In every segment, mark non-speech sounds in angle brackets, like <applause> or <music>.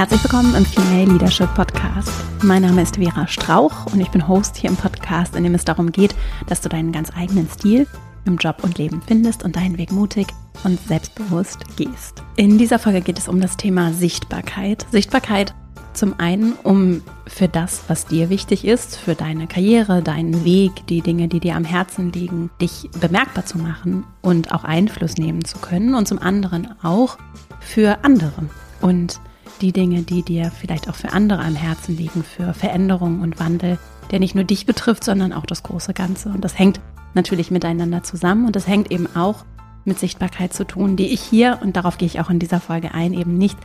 Herzlich willkommen im Female Leadership Podcast. Mein Name ist Vera Strauch und ich bin Host hier im Podcast, in dem es darum geht, dass du deinen ganz eigenen Stil im Job und Leben findest und deinen Weg mutig und selbstbewusst gehst. In dieser Folge geht es um das Thema Sichtbarkeit. Sichtbarkeit zum einen, um für das, was dir wichtig ist, für deine Karriere, deinen Weg, die Dinge, die dir am Herzen liegen, dich bemerkbar zu machen und auch Einfluss nehmen zu können und zum anderen auch für andere. Und die Dinge, die dir vielleicht auch für andere am Herzen liegen, für Veränderung und Wandel, der nicht nur dich betrifft, sondern auch das große Ganze. Und das hängt natürlich miteinander zusammen und das hängt eben auch mit Sichtbarkeit zu tun, die ich hier, und darauf gehe ich auch in dieser Folge ein, eben nicht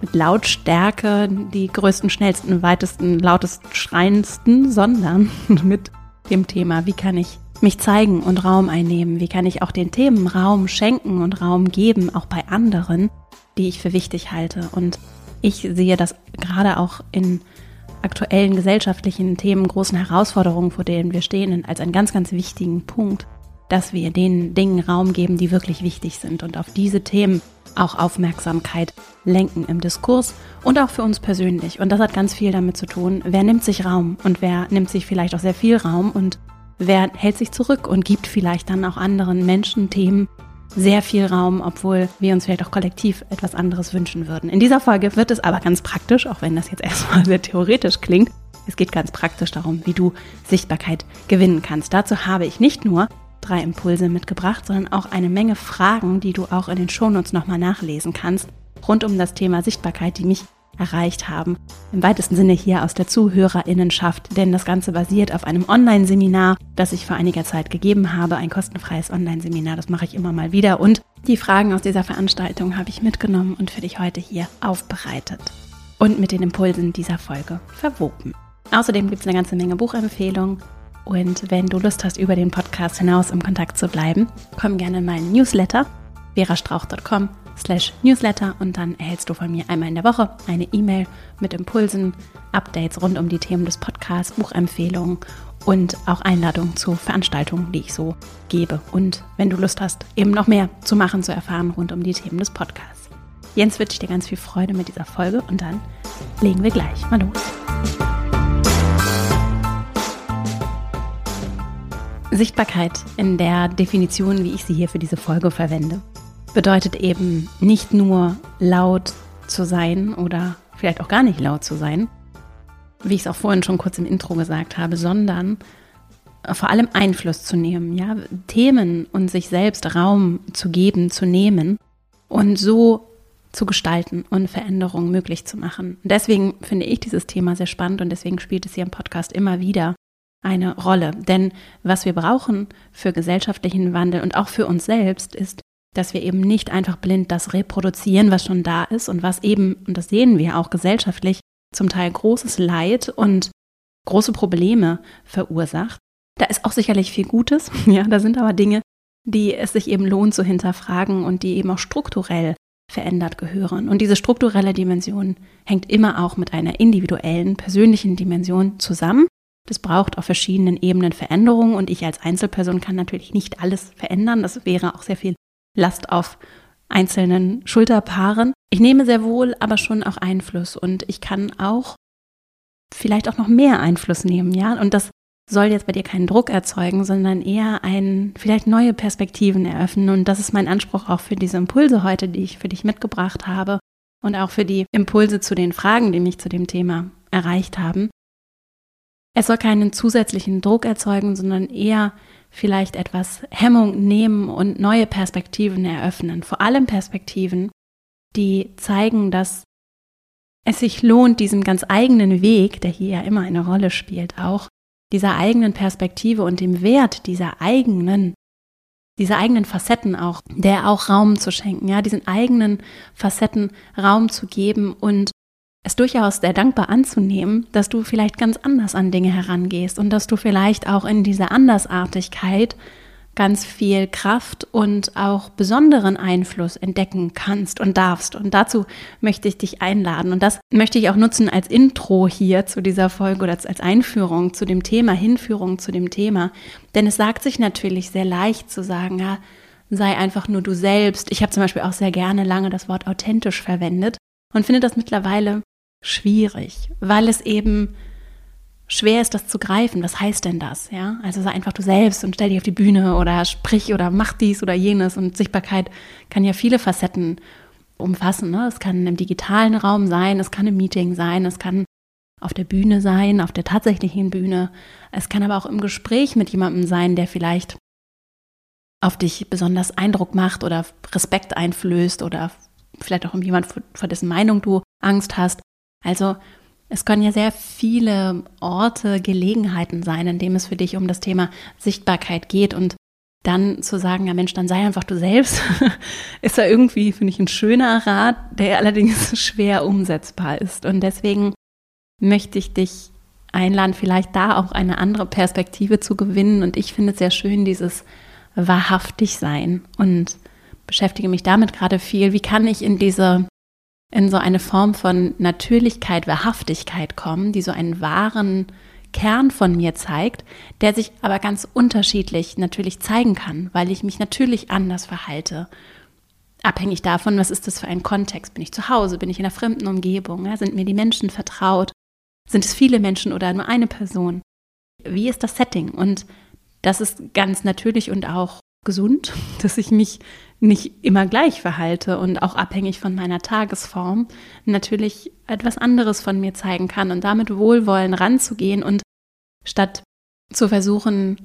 mit Lautstärke, die größten, schnellsten, weitesten, lautesten, schreiendsten, sondern <laughs> mit dem Thema, wie kann ich mich zeigen und Raum einnehmen, wie kann ich auch den Themen Raum schenken und Raum geben, auch bei anderen, die ich für wichtig halte. Und ich sehe das gerade auch in aktuellen gesellschaftlichen Themen, großen Herausforderungen, vor denen wir stehen, als einen ganz, ganz wichtigen Punkt, dass wir den Dingen Raum geben, die wirklich wichtig sind und auf diese Themen auch Aufmerksamkeit lenken im Diskurs und auch für uns persönlich. Und das hat ganz viel damit zu tun, wer nimmt sich Raum und wer nimmt sich vielleicht auch sehr viel Raum und wer hält sich zurück und gibt vielleicht dann auch anderen Menschen Themen, sehr viel Raum, obwohl wir uns vielleicht auch kollektiv etwas anderes wünschen würden. In dieser Folge wird es aber ganz praktisch, auch wenn das jetzt <laughs> erstmal sehr theoretisch klingt. Es geht ganz praktisch darum, wie du Sichtbarkeit gewinnen kannst. Dazu habe ich nicht nur drei Impulse mitgebracht, sondern auch eine Menge Fragen, die du auch in den Shownotes nochmal nachlesen kannst, rund um das Thema Sichtbarkeit, die mich erreicht haben. Im weitesten Sinne hier aus der Zuhörerinnenschaft, denn das Ganze basiert auf einem Online-Seminar, das ich vor einiger Zeit gegeben habe, ein kostenfreies Online-Seminar, das mache ich immer mal wieder und die Fragen aus dieser Veranstaltung habe ich mitgenommen und für dich heute hier aufbereitet und mit den Impulsen dieser Folge verwoben. Außerdem gibt es eine ganze Menge Buchempfehlungen und wenn du Lust hast, über den Podcast hinaus im Kontakt zu bleiben, komm gerne in meinen Newsletter verastrauch.com slash newsletter und dann erhältst du von mir einmal in der Woche eine E-Mail mit Impulsen, Updates rund um die Themen des Podcasts, Buchempfehlungen und auch Einladungen zu Veranstaltungen, die ich so gebe. Und wenn du Lust hast, eben noch mehr zu machen, zu erfahren rund um die Themen des Podcasts. Jens wünsche ich dir ganz viel Freude mit dieser Folge und dann legen wir gleich mal los. Sichtbarkeit in der Definition, wie ich sie hier für diese Folge verwende, bedeutet eben nicht nur laut zu sein oder vielleicht auch gar nicht laut zu sein, wie ich es auch vorhin schon kurz im Intro gesagt habe, sondern vor allem Einfluss zu nehmen, ja, Themen und sich selbst Raum zu geben, zu nehmen und so zu gestalten und Veränderungen möglich zu machen. deswegen finde ich dieses Thema sehr spannend und deswegen spielt es hier im Podcast immer wieder eine Rolle. Denn was wir brauchen für gesellschaftlichen Wandel und auch für uns selbst ist dass wir eben nicht einfach blind das reproduzieren, was schon da ist und was eben, und das sehen wir auch gesellschaftlich, zum Teil großes Leid und große Probleme verursacht. Da ist auch sicherlich viel Gutes, <laughs> ja, da sind aber Dinge, die es sich eben lohnt zu hinterfragen und die eben auch strukturell verändert gehören. Und diese strukturelle Dimension hängt immer auch mit einer individuellen, persönlichen Dimension zusammen. Das braucht auf verschiedenen Ebenen Veränderungen und ich als Einzelperson kann natürlich nicht alles verändern. Das wäre auch sehr viel Last auf einzelnen Schulterpaaren. Ich nehme sehr wohl aber schon auch Einfluss und ich kann auch vielleicht auch noch mehr Einfluss nehmen, ja. Und das soll jetzt bei dir keinen Druck erzeugen, sondern eher ein, vielleicht neue Perspektiven eröffnen. Und das ist mein Anspruch auch für diese Impulse heute, die ich für dich mitgebracht habe und auch für die Impulse zu den Fragen, die mich zu dem Thema erreicht haben. Es soll keinen zusätzlichen Druck erzeugen, sondern eher vielleicht etwas Hemmung nehmen und neue Perspektiven eröffnen. Vor allem Perspektiven, die zeigen, dass es sich lohnt, diesem ganz eigenen Weg, der hier ja immer eine Rolle spielt, auch dieser eigenen Perspektive und dem Wert dieser eigenen, dieser eigenen Facetten auch, der auch Raum zu schenken, ja, diesen eigenen Facetten Raum zu geben und es durchaus sehr dankbar anzunehmen, dass du vielleicht ganz anders an Dinge herangehst und dass du vielleicht auch in dieser Andersartigkeit ganz viel Kraft und auch besonderen Einfluss entdecken kannst und darfst. Und dazu möchte ich dich einladen. Und das möchte ich auch nutzen als Intro hier zu dieser Folge oder als Einführung zu dem Thema, Hinführung zu dem Thema. Denn es sagt sich natürlich sehr leicht zu sagen, ja, sei einfach nur du selbst. Ich habe zum Beispiel auch sehr gerne lange das Wort authentisch verwendet und finde das mittlerweile schwierig, weil es eben schwer ist, das zu greifen. Was heißt denn das? Ja, also sei einfach du selbst und stell dich auf die Bühne oder sprich oder mach dies oder jenes. Und Sichtbarkeit kann ja viele Facetten umfassen. Ne? Es kann im digitalen Raum sein, es kann im Meeting sein, es kann auf der Bühne sein, auf der tatsächlichen Bühne. Es kann aber auch im Gespräch mit jemandem sein, der vielleicht auf dich besonders Eindruck macht oder Respekt einflößt oder vielleicht auch um jemand, vor dessen Meinung du Angst hast. Also es können ja sehr viele Orte, Gelegenheiten sein, in dem es für dich um das Thema Sichtbarkeit geht und dann zu sagen, ja Mensch, dann sei einfach du selbst, <laughs> ist ja irgendwie, finde ich, ein schöner Rat, der allerdings <laughs> schwer umsetzbar ist. Und deswegen möchte ich dich einladen, vielleicht da auch eine andere Perspektive zu gewinnen. Und ich finde es sehr schön, dieses wahrhaftig sein und beschäftige mich damit gerade viel. Wie kann ich in diese in so eine Form von Natürlichkeit, Wahrhaftigkeit kommen, die so einen wahren Kern von mir zeigt, der sich aber ganz unterschiedlich natürlich zeigen kann, weil ich mich natürlich anders verhalte. Abhängig davon, was ist das für ein Kontext? Bin ich zu Hause? Bin ich in einer fremden Umgebung? Sind mir die Menschen vertraut? Sind es viele Menschen oder nur eine Person? Wie ist das Setting? Und das ist ganz natürlich und auch gesund, <laughs> dass ich mich nicht immer gleich verhalte und auch abhängig von meiner Tagesform natürlich etwas anderes von mir zeigen kann und damit Wohlwollen ranzugehen und statt zu versuchen,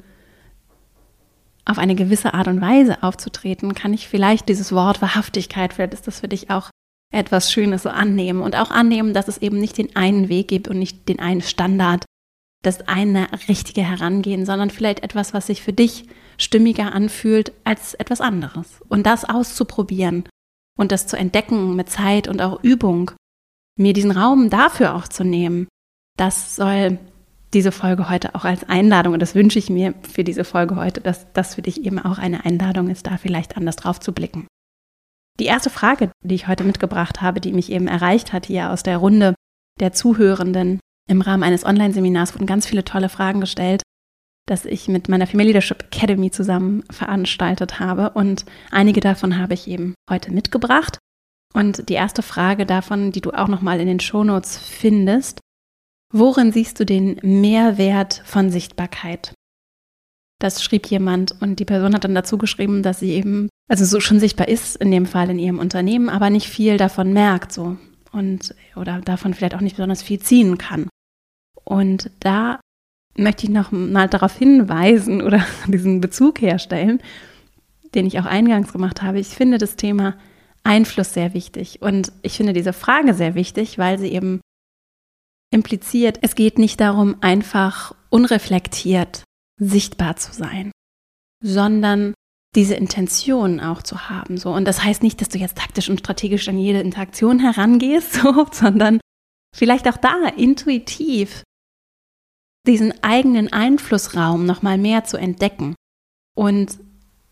auf eine gewisse Art und Weise aufzutreten, kann ich vielleicht dieses Wort Wahrhaftigkeit, vielleicht ist das für dich auch etwas Schönes so annehmen und auch annehmen, dass es eben nicht den einen Weg gibt und nicht den einen Standard, das eine richtige Herangehen, sondern vielleicht etwas, was sich für dich stimmiger anfühlt als etwas anderes. Und das auszuprobieren und das zu entdecken mit Zeit und auch Übung, mir diesen Raum dafür auch zu nehmen, das soll diese Folge heute auch als Einladung, und das wünsche ich mir für diese Folge heute, dass das für dich eben auch eine Einladung ist, da vielleicht anders drauf zu blicken. Die erste Frage, die ich heute mitgebracht habe, die mich eben erreicht hat hier aus der Runde der Zuhörenden im Rahmen eines Online-Seminars, wurden ganz viele tolle Fragen gestellt das ich mit meiner Female Leadership Academy zusammen veranstaltet habe. Und einige davon habe ich eben heute mitgebracht. Und die erste Frage davon, die du auch nochmal in den Shownotes findest, worin siehst du den Mehrwert von Sichtbarkeit? Das schrieb jemand und die Person hat dann dazu geschrieben, dass sie eben, also so schon sichtbar ist, in dem Fall in ihrem Unternehmen, aber nicht viel davon merkt, so. Und, oder davon vielleicht auch nicht besonders viel ziehen kann. Und da möchte ich noch mal darauf hinweisen oder <laughs> diesen Bezug herstellen, den ich auch eingangs gemacht habe. Ich finde das Thema Einfluss sehr wichtig und ich finde diese Frage sehr wichtig, weil sie eben impliziert, es geht nicht darum, einfach unreflektiert sichtbar zu sein, sondern diese Intention auch zu haben. So. Und das heißt nicht, dass du jetzt taktisch und strategisch an jede Interaktion herangehst, <laughs> so, sondern vielleicht auch da intuitiv diesen eigenen Einflussraum noch mal mehr zu entdecken und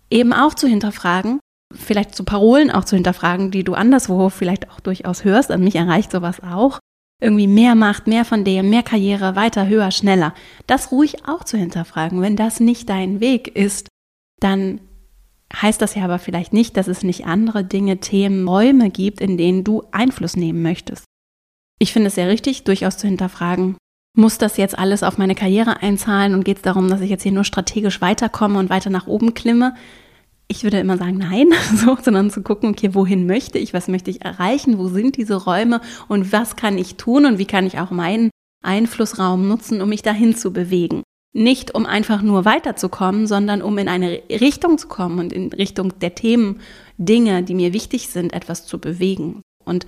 eben auch zu hinterfragen, vielleicht zu Parolen auch zu hinterfragen, die du anderswo vielleicht auch durchaus hörst. An mich erreicht sowas auch. Irgendwie mehr Macht, mehr von dem, mehr Karriere, weiter, höher, schneller. Das ruhig auch zu hinterfragen. Wenn das nicht dein Weg ist, dann heißt das ja aber vielleicht nicht, dass es nicht andere Dinge, Themen, Räume gibt, in denen du Einfluss nehmen möchtest. Ich finde es sehr richtig, durchaus zu hinterfragen, muss das jetzt alles auf meine Karriere einzahlen und geht es darum, dass ich jetzt hier nur strategisch weiterkomme und weiter nach oben klimme? Ich würde immer sagen, nein, <laughs> so, sondern zu gucken, okay, wohin möchte ich, was möchte ich erreichen, wo sind diese Räume und was kann ich tun und wie kann ich auch meinen Einflussraum nutzen, um mich dahin zu bewegen. Nicht um einfach nur weiterzukommen, sondern um in eine Richtung zu kommen und in Richtung der Themen, Dinge, die mir wichtig sind, etwas zu bewegen. Und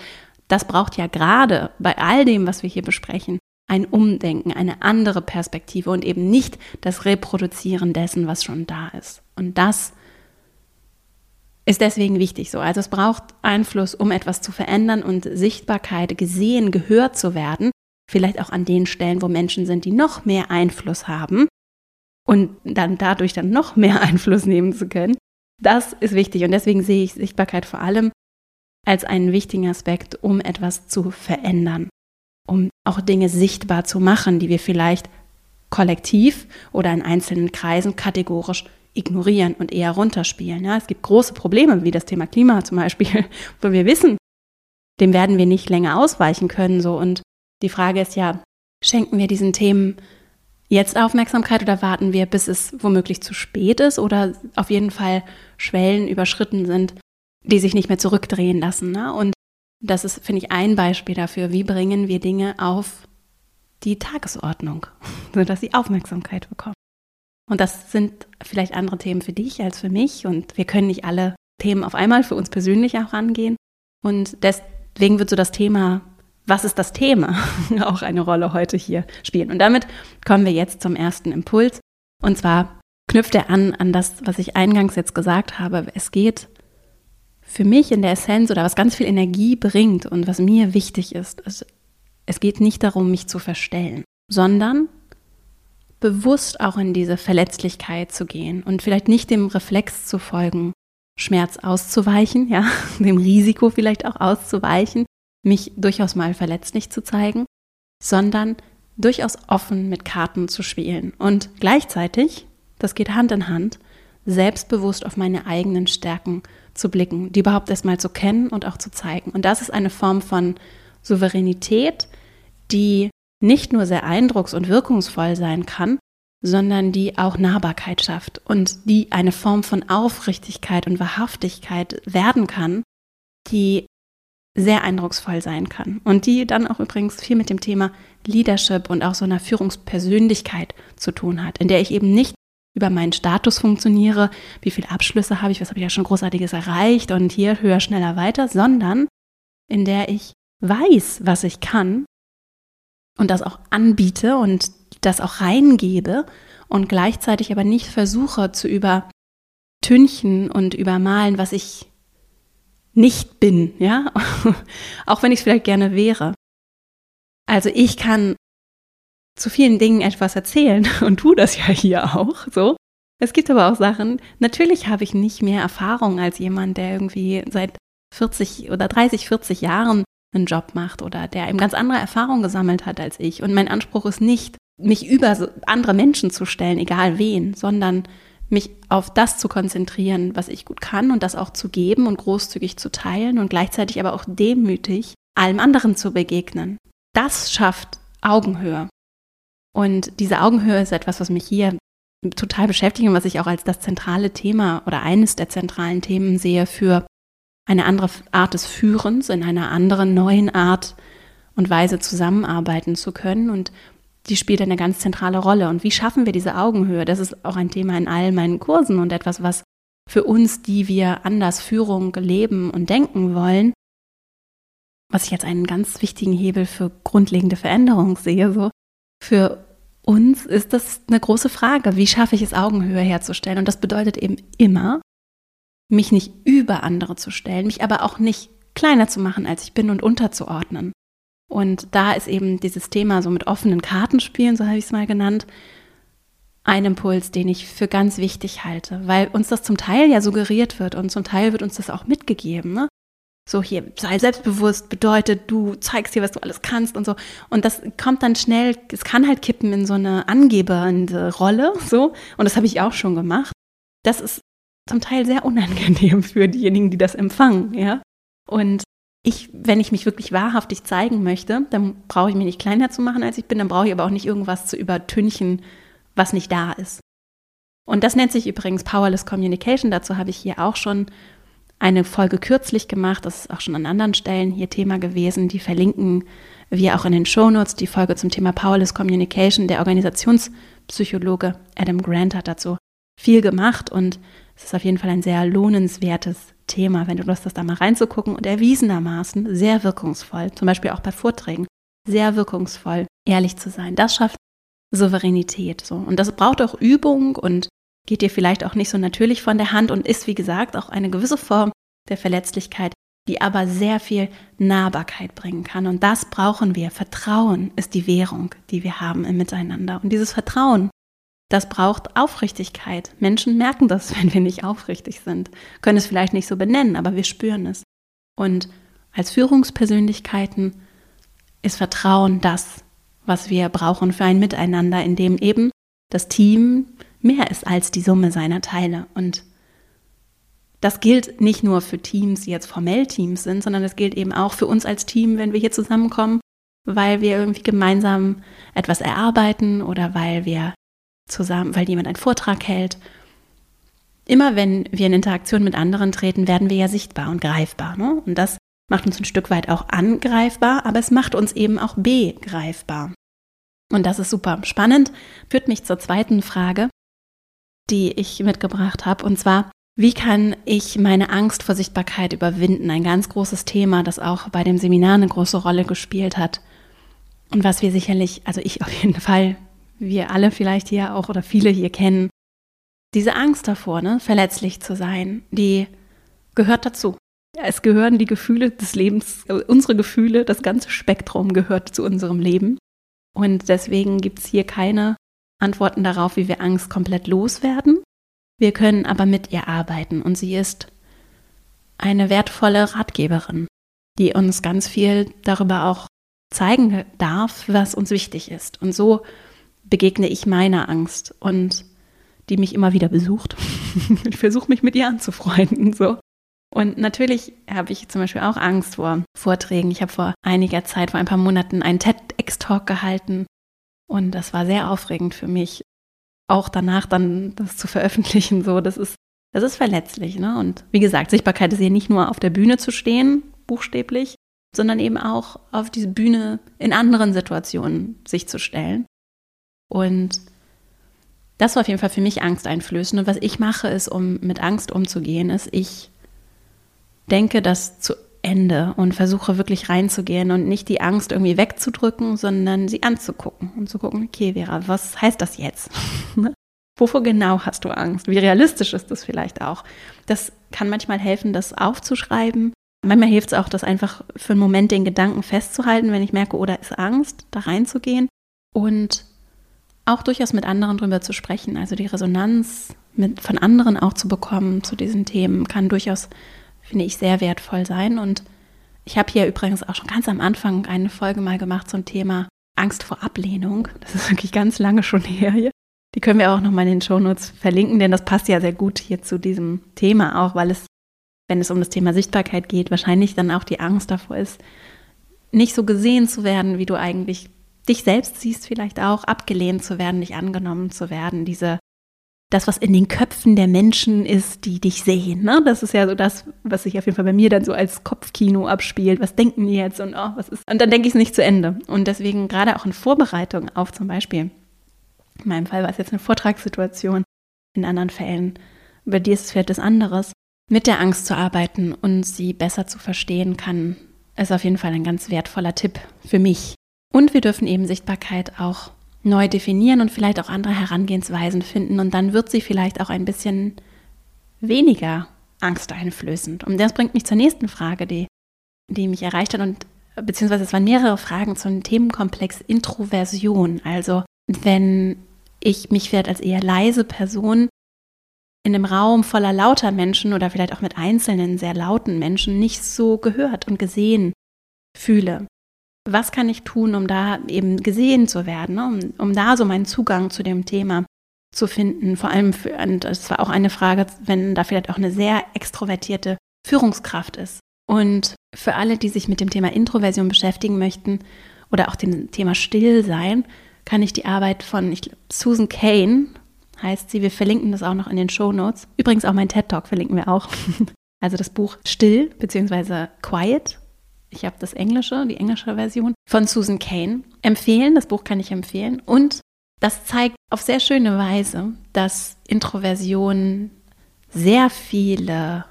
das braucht ja gerade bei all dem, was wir hier besprechen, ein Umdenken, eine andere Perspektive und eben nicht das Reproduzieren dessen, was schon da ist. Und das ist deswegen wichtig so. Also es braucht Einfluss, um etwas zu verändern und Sichtbarkeit, gesehen, gehört zu werden. Vielleicht auch an den Stellen, wo Menschen sind, die noch mehr Einfluss haben und dann dadurch dann noch mehr <laughs> Einfluss nehmen zu können. Das ist wichtig und deswegen sehe ich Sichtbarkeit vor allem als einen wichtigen Aspekt, um etwas zu verändern, auch Dinge sichtbar zu machen, die wir vielleicht kollektiv oder in einzelnen Kreisen kategorisch ignorieren und eher runterspielen. Ja, es gibt große Probleme, wie das Thema Klima zum Beispiel, <laughs> wo wir wissen, dem werden wir nicht länger ausweichen können. So. Und die Frage ist ja, schenken wir diesen Themen jetzt Aufmerksamkeit oder warten wir, bis es womöglich zu spät ist oder auf jeden Fall Schwellen überschritten sind, die sich nicht mehr zurückdrehen lassen. Ne? Und das ist, finde ich, ein Beispiel dafür, wie bringen wir Dinge auf die Tagesordnung, <laughs> sodass sie Aufmerksamkeit bekommen. Und das sind vielleicht andere Themen für dich als für mich. Und wir können nicht alle Themen auf einmal für uns persönlich auch angehen. Und deswegen wird so das Thema, was ist das Thema, <laughs> auch eine Rolle heute hier spielen. Und damit kommen wir jetzt zum ersten Impuls. Und zwar knüpft er an an das, was ich eingangs jetzt gesagt habe. Es geht für mich in der Essenz oder was ganz viel Energie bringt und was mir wichtig ist, es, es geht nicht darum, mich zu verstellen, sondern bewusst auch in diese Verletzlichkeit zu gehen und vielleicht nicht dem Reflex zu folgen, Schmerz auszuweichen, ja, <laughs> dem Risiko vielleicht auch auszuweichen, mich durchaus mal verletzlich zu zeigen, sondern durchaus offen mit Karten zu spielen und gleichzeitig, das geht Hand in Hand, selbstbewusst auf meine eigenen Stärken zu blicken, die überhaupt erstmal zu kennen und auch zu zeigen. Und das ist eine Form von Souveränität, die nicht nur sehr eindrucks- und wirkungsvoll sein kann, sondern die auch Nahbarkeit schafft und die eine Form von Aufrichtigkeit und Wahrhaftigkeit werden kann, die sehr eindrucksvoll sein kann und die dann auch übrigens viel mit dem Thema Leadership und auch so einer Führungspersönlichkeit zu tun hat, in der ich eben nicht über meinen Status funktioniere, wie viele Abschlüsse habe ich, was habe ich ja schon großartiges erreicht und hier höher, schneller, weiter, sondern in der ich weiß, was ich kann und das auch anbiete und das auch reingebe und gleichzeitig aber nicht versuche zu übertünchen und übermalen, was ich nicht bin, ja, <laughs> auch wenn ich es vielleicht gerne wäre. Also ich kann zu vielen Dingen etwas erzählen <laughs> und tu das ja hier auch so. Es gibt aber auch Sachen, natürlich habe ich nicht mehr Erfahrung als jemand, der irgendwie seit 40 oder 30, 40 Jahren einen Job macht oder der eben ganz andere Erfahrungen gesammelt hat als ich. Und mein Anspruch ist nicht, mich über andere Menschen zu stellen, egal wen, sondern mich auf das zu konzentrieren, was ich gut kann und das auch zu geben und großzügig zu teilen und gleichzeitig aber auch demütig allem anderen zu begegnen. Das schafft Augenhöhe. Und diese Augenhöhe ist etwas, was mich hier total beschäftigt und was ich auch als das zentrale Thema oder eines der zentralen Themen sehe für eine andere Art des Führens, in einer anderen neuen Art und Weise zusammenarbeiten zu können. Und die spielt eine ganz zentrale Rolle. Und wie schaffen wir diese Augenhöhe? Das ist auch ein Thema in all meinen Kursen und etwas, was für uns, die wir anders Führung leben und denken wollen, was ich als einen ganz wichtigen Hebel für grundlegende Veränderung sehe, so für uns ist das eine große Frage. Wie schaffe ich es, Augenhöhe herzustellen? Und das bedeutet eben immer, mich nicht über andere zu stellen, mich aber auch nicht kleiner zu machen, als ich bin und unterzuordnen. Und da ist eben dieses Thema so mit offenen Kartenspielen, so habe ich es mal genannt, ein Impuls, den ich für ganz wichtig halte, weil uns das zum Teil ja suggeriert wird und zum Teil wird uns das auch mitgegeben. Ne? So hier, sei selbstbewusst, bedeutet, du zeigst dir, was du alles kannst und so. Und das kommt dann schnell, es kann halt kippen in so eine angebende Rolle, <laughs> so. Und das habe ich auch schon gemacht. Das ist zum Teil sehr unangenehm für diejenigen, die das empfangen, ja. Und ich, wenn ich mich wirklich wahrhaftig zeigen möchte, dann brauche ich mich nicht kleiner zu machen, als ich bin, dann brauche ich aber auch nicht irgendwas zu übertünchen, was nicht da ist. Und das nennt sich übrigens Powerless Communication. Dazu habe ich hier auch schon eine Folge kürzlich gemacht. Das ist auch schon an anderen Stellen hier Thema gewesen. Die verlinken wir auch in den Shownotes. Die Folge zum Thema Powerless Communication. Der Organisationspsychologe Adam Grant hat dazu viel gemacht und es ist auf jeden Fall ein sehr lohnenswertes Thema, wenn du Lust hast, da mal reinzugucken und erwiesenermaßen sehr wirkungsvoll, zum Beispiel auch bei Vorträgen, sehr wirkungsvoll, ehrlich zu sein. Das schafft Souveränität so. Und das braucht auch Übung und geht dir vielleicht auch nicht so natürlich von der Hand und ist, wie gesagt, auch eine gewisse Form der Verletzlichkeit, die aber sehr viel Nahbarkeit bringen kann. Und das brauchen wir. Vertrauen ist die Währung, die wir haben im Miteinander. Und dieses Vertrauen, das braucht Aufrichtigkeit. Menschen merken das, <laughs> wenn wir nicht aufrichtig sind, können es vielleicht nicht so benennen, aber wir spüren es. Und als Führungspersönlichkeiten ist Vertrauen das, was wir brauchen für ein Miteinander, in dem eben das Team mehr ist als die Summe seiner Teile. Und das gilt nicht nur für Teams, die jetzt formell Teams sind, sondern das gilt eben auch für uns als Team, wenn wir hier zusammenkommen, weil wir irgendwie gemeinsam etwas erarbeiten oder weil wir zusammen, weil jemand einen Vortrag hält. Immer wenn wir in Interaktion mit anderen treten, werden wir ja sichtbar und greifbar. Ne? Und das macht uns ein Stück weit auch angreifbar, aber es macht uns eben auch begreifbar. Und das ist super spannend, führt mich zur zweiten Frage, die ich mitgebracht habe. Und zwar, wie kann ich meine Angst vor Sichtbarkeit überwinden? Ein ganz großes Thema, das auch bei dem Seminar eine große Rolle gespielt hat. Und was wir sicherlich, also ich <laughs> auf jeden Fall, wir alle vielleicht hier auch oder viele hier kennen, diese Angst davor, ne, verletzlich zu sein, die gehört dazu. Es gehören die Gefühle des Lebens, unsere Gefühle, das ganze Spektrum gehört zu unserem Leben. Und deswegen gibt es hier keine Antworten darauf, wie wir Angst komplett loswerden. Wir können aber mit ihr arbeiten und sie ist eine wertvolle Ratgeberin, die uns ganz viel darüber auch zeigen darf, was uns wichtig ist. Und so begegne ich meiner Angst und die mich immer wieder besucht. <laughs> ich versuche mich mit ihr anzufreunden. So. Und natürlich habe ich zum Beispiel auch Angst vor Vorträgen. Ich habe vor einiger Zeit, vor ein paar Monaten, einen TEDx-Talk gehalten. Und das war sehr aufregend für mich, auch danach dann das zu veröffentlichen. So, das ist, das ist verletzlich. Ne? Und wie gesagt, Sichtbarkeit ist ja nicht nur auf der Bühne zu stehen, buchstäblich, sondern eben auch auf diese Bühne in anderen Situationen sich zu stellen. Und das war auf jeden Fall für mich angsteinflößend. Und was ich mache, ist, um mit Angst umzugehen, ist, ich denke das zu Ende und versuche wirklich reinzugehen und nicht die Angst irgendwie wegzudrücken, sondern sie anzugucken und zu gucken, okay, Vera, was heißt das jetzt? <laughs> Wovor genau hast du Angst? Wie realistisch ist das vielleicht auch? Das kann manchmal helfen, das aufzuschreiben. Manchmal hilft es auch, das einfach für einen Moment den Gedanken festzuhalten, wenn ich merke, oder oh, ist Angst, da reinzugehen und auch durchaus mit anderen drüber zu sprechen. Also die Resonanz mit, von anderen auch zu bekommen zu diesen Themen kann durchaus finde ich sehr wertvoll sein. Und ich habe hier übrigens auch schon ganz am Anfang eine Folge mal gemacht zum Thema Angst vor Ablehnung. Das ist wirklich ganz lange schon her hier. Die können wir auch nochmal in den Shownotes verlinken, denn das passt ja sehr gut hier zu diesem Thema auch, weil es, wenn es um das Thema Sichtbarkeit geht, wahrscheinlich dann auch die Angst davor ist, nicht so gesehen zu werden, wie du eigentlich dich selbst siehst, vielleicht auch abgelehnt zu werden, nicht angenommen zu werden, diese das, was in den Köpfen der Menschen ist, die dich sehen. Ne? Das ist ja so das, was sich auf jeden Fall bei mir dann so als Kopfkino abspielt. Was denken die jetzt und oh, was ist? Und dann denke ich es nicht zu Ende. Und deswegen gerade auch in Vorbereitung auf zum Beispiel, in meinem Fall war es jetzt eine Vortragssituation, in anderen Fällen, bei dir ist es vielleicht das anderes, mit der Angst zu arbeiten und sie besser zu verstehen kann, ist auf jeden Fall ein ganz wertvoller Tipp für mich. Und wir dürfen eben Sichtbarkeit auch neu definieren und vielleicht auch andere Herangehensweisen finden. Und dann wird sie vielleicht auch ein bisschen weniger angsteinflößend. Und das bringt mich zur nächsten Frage, die, die mich erreicht hat. Und beziehungsweise es waren mehrere Fragen zum Themenkomplex Introversion. Also wenn ich mich vielleicht als eher leise Person in einem Raum voller lauter Menschen oder vielleicht auch mit einzelnen sehr lauten Menschen nicht so gehört und gesehen fühle was kann ich tun, um da eben gesehen zu werden, ne? um, um da so meinen Zugang zu dem Thema zu finden. Vor allem, für, und das war auch eine Frage, wenn da vielleicht auch eine sehr extrovertierte Führungskraft ist. Und für alle, die sich mit dem Thema Introversion beschäftigen möchten oder auch dem Thema Stillsein, kann ich die Arbeit von ich, Susan Kane, heißt sie, wir verlinken das auch noch in den Show Notes. Übrigens auch mein TED Talk verlinken wir auch. <laughs> Also das Buch Still bzw. Quiet ich habe das Englische, die englische Version von Susan Kane empfehlen. Das Buch kann ich empfehlen. Und das zeigt auf sehr schöne Weise, dass Introversion sehr viele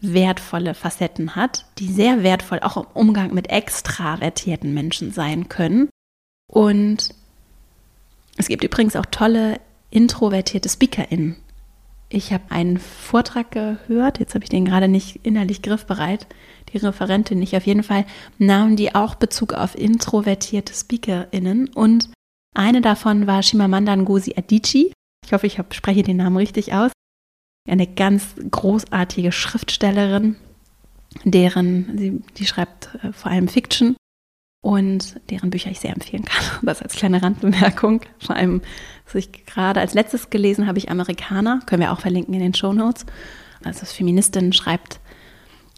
wertvolle Facetten hat, die sehr wertvoll auch im Umgang mit extravertierten Menschen sein können. Und es gibt übrigens auch tolle introvertierte SpeakerInnen. Ich habe einen Vortrag gehört, jetzt habe ich den gerade nicht innerlich griffbereit, die Referentin nicht auf jeden Fall, nahmen die auch Bezug auf introvertierte SpeakerInnen und eine davon war Shimamanda Ngozi Adichie. Ich hoffe, ich spreche den Namen richtig aus. Eine ganz großartige Schriftstellerin, deren, sie, die schreibt äh, vor allem Fiction und deren Bücher ich sehr empfehlen kann. <laughs> Das als kleine Randbemerkung. Vor allem, was ich gerade als letztes gelesen habe, ich Amerikaner, können wir auch verlinken in den Show Notes. Also als Feministin schreibt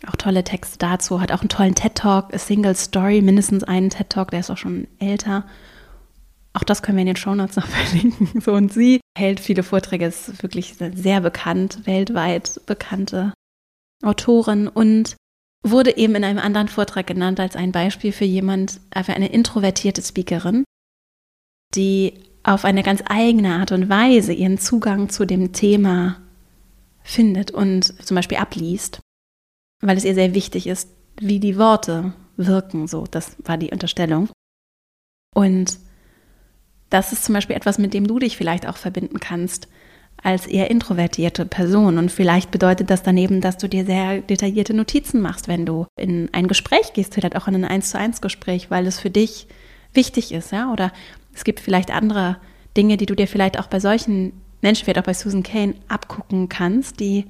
auch tolle Texte dazu, hat auch einen tollen TED-Talk, A Single Story, mindestens einen TED-Talk, der ist auch schon älter. Auch das können wir in den Show Notes noch <laughs> verlinken. So, und sie hält viele Vorträge, ist wirklich sehr bekannt, weltweit bekannte Autorin und wurde eben in einem anderen Vortrag genannt als ein Beispiel für jemand, für eine introvertierte Speakerin, die auf eine ganz eigene Art und Weise ihren Zugang zu dem Thema findet und zum Beispiel abliest, weil es ihr sehr wichtig ist, wie die Worte wirken. So, das war die Unterstellung. Und das ist zum Beispiel etwas, mit dem du dich vielleicht auch verbinden kannst als eher introvertierte Person. Und vielleicht bedeutet das daneben, dass du dir sehr detaillierte Notizen machst, wenn du in ein Gespräch gehst, vielleicht auch in ein 1 zu 1 Gespräch, weil es für dich wichtig ist, ja. Oder es gibt vielleicht andere Dinge, die du dir vielleicht auch bei solchen Menschen, vielleicht auch bei Susan Kane, abgucken kannst, die,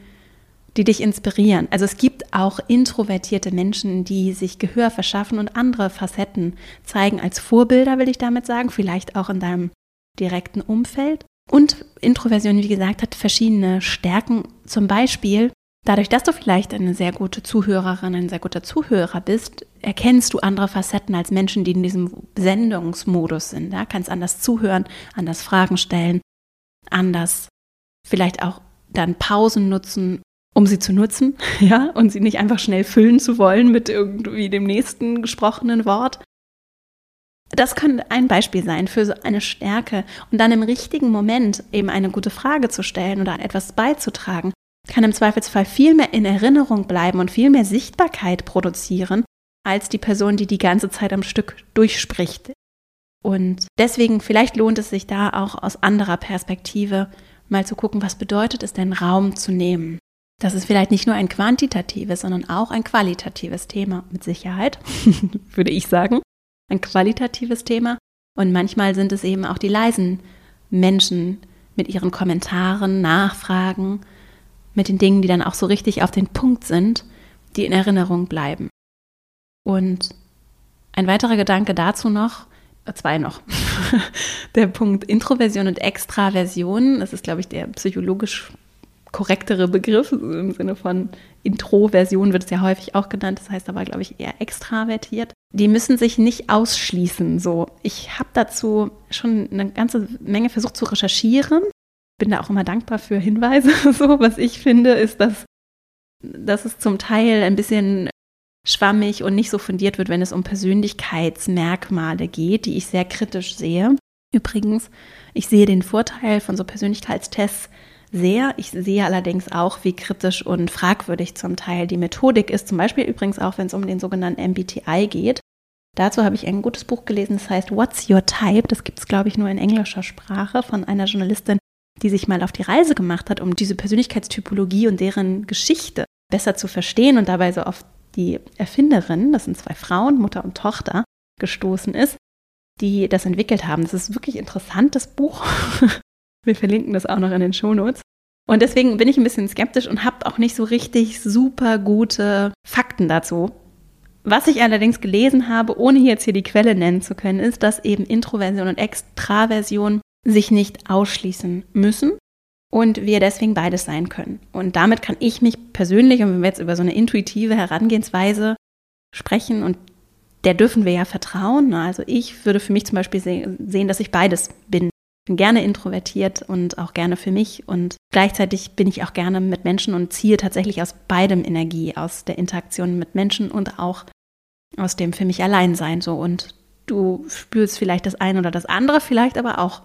die dich inspirieren. Also es gibt auch introvertierte Menschen, die sich Gehör verschaffen und andere Facetten zeigen als Vorbilder, will ich damit sagen, vielleicht auch in deinem direkten Umfeld. Und Introversion, wie gesagt, hat verschiedene Stärken. Zum Beispiel, dadurch, dass du vielleicht eine sehr gute Zuhörerin, ein sehr guter Zuhörer bist, erkennst du andere Facetten als Menschen, die in diesem Sendungsmodus sind. Ja? Kannst anders zuhören, anders Fragen stellen, anders vielleicht auch dann Pausen nutzen, um sie zu nutzen, <laughs> ja, und sie nicht einfach schnell füllen zu wollen mit irgendwie dem nächsten gesprochenen Wort, das könnte ein Beispiel sein für so eine Stärke. Und dann im richtigen Moment eben eine gute Frage zu stellen oder etwas beizutragen, kann im Zweifelsfall viel mehr in Erinnerung bleiben und viel mehr Sichtbarkeit produzieren, als die Person, die die ganze Zeit am Stück durchspricht. Und deswegen, vielleicht lohnt es sich da auch aus anderer Perspektive mal zu gucken, was bedeutet es denn, Raum zu nehmen. Das ist vielleicht nicht nur ein quantitatives, sondern auch ein qualitatives Thema, mit Sicherheit, <laughs> würde ich sagen ein qualitatives Thema. Und manchmal sind es eben auch die leisen Menschen mit ihren Kommentaren, Nachfragen, mit den Dingen, die dann auch so richtig auf den Punkt sind, die in Erinnerung bleiben. Und ein weiterer Gedanke dazu noch, äh, zwei noch, <laughs> der Punkt Introversion und Extraversion, das ist, glaube ich, der psychologisch korrektere Begriff im Sinne von Introversion wird es ja häufig auch genannt, das heißt aber, glaube ich, eher extravertiert. Die müssen sich nicht ausschließen. So, ich habe dazu schon eine ganze Menge versucht zu recherchieren. Bin da auch immer dankbar für Hinweise. <laughs> So, was ich finde, ist, dass, dass es zum Teil ein bisschen schwammig und nicht so fundiert wird, wenn es um Persönlichkeitsmerkmale geht, die ich sehr kritisch sehe. Übrigens, ich sehe den Vorteil von so Persönlichkeitstests sehr. Ich sehe allerdings auch, wie kritisch und fragwürdig zum Teil die Methodik ist. Zum Beispiel übrigens auch, wenn es um den sogenannten MBTI geht. Dazu habe ich ein gutes Buch gelesen, das heißt What's Your Type? Das gibt es, glaube ich, nur in englischer Sprache von einer Journalistin, die sich mal auf die Reise gemacht hat, um diese Persönlichkeitstypologie und deren Geschichte besser zu verstehen und dabei so auf die Erfinderin, das sind zwei Frauen, Mutter und Tochter, gestoßen ist, die das entwickelt haben. Das ist wirklich interessant, das Buch. <laughs> Wir verlinken das auch noch in den Shownotes. Und deswegen bin ich ein bisschen skeptisch und habe auch nicht so richtig super gute Fakten dazu. Was ich allerdings gelesen habe, ohne jetzt hier die Quelle nennen zu können, ist, dass eben Introversion und Extraversion sich nicht ausschließen müssen und wir deswegen beides sein können. Und damit kann ich mich persönlich, und wenn wir jetzt über so eine intuitive Herangehensweise sprechen, und der dürfen wir ja vertrauen, also ich würde für mich zum Beispiel sehen, dass ich beides bin bin gerne introvertiert und auch gerne für mich. Und gleichzeitig bin ich auch gerne mit Menschen und ziehe tatsächlich aus beidem Energie, aus der Interaktion mit Menschen und auch aus dem für mich allein sein so. Und du spürst vielleicht das eine oder das andere, vielleicht aber auch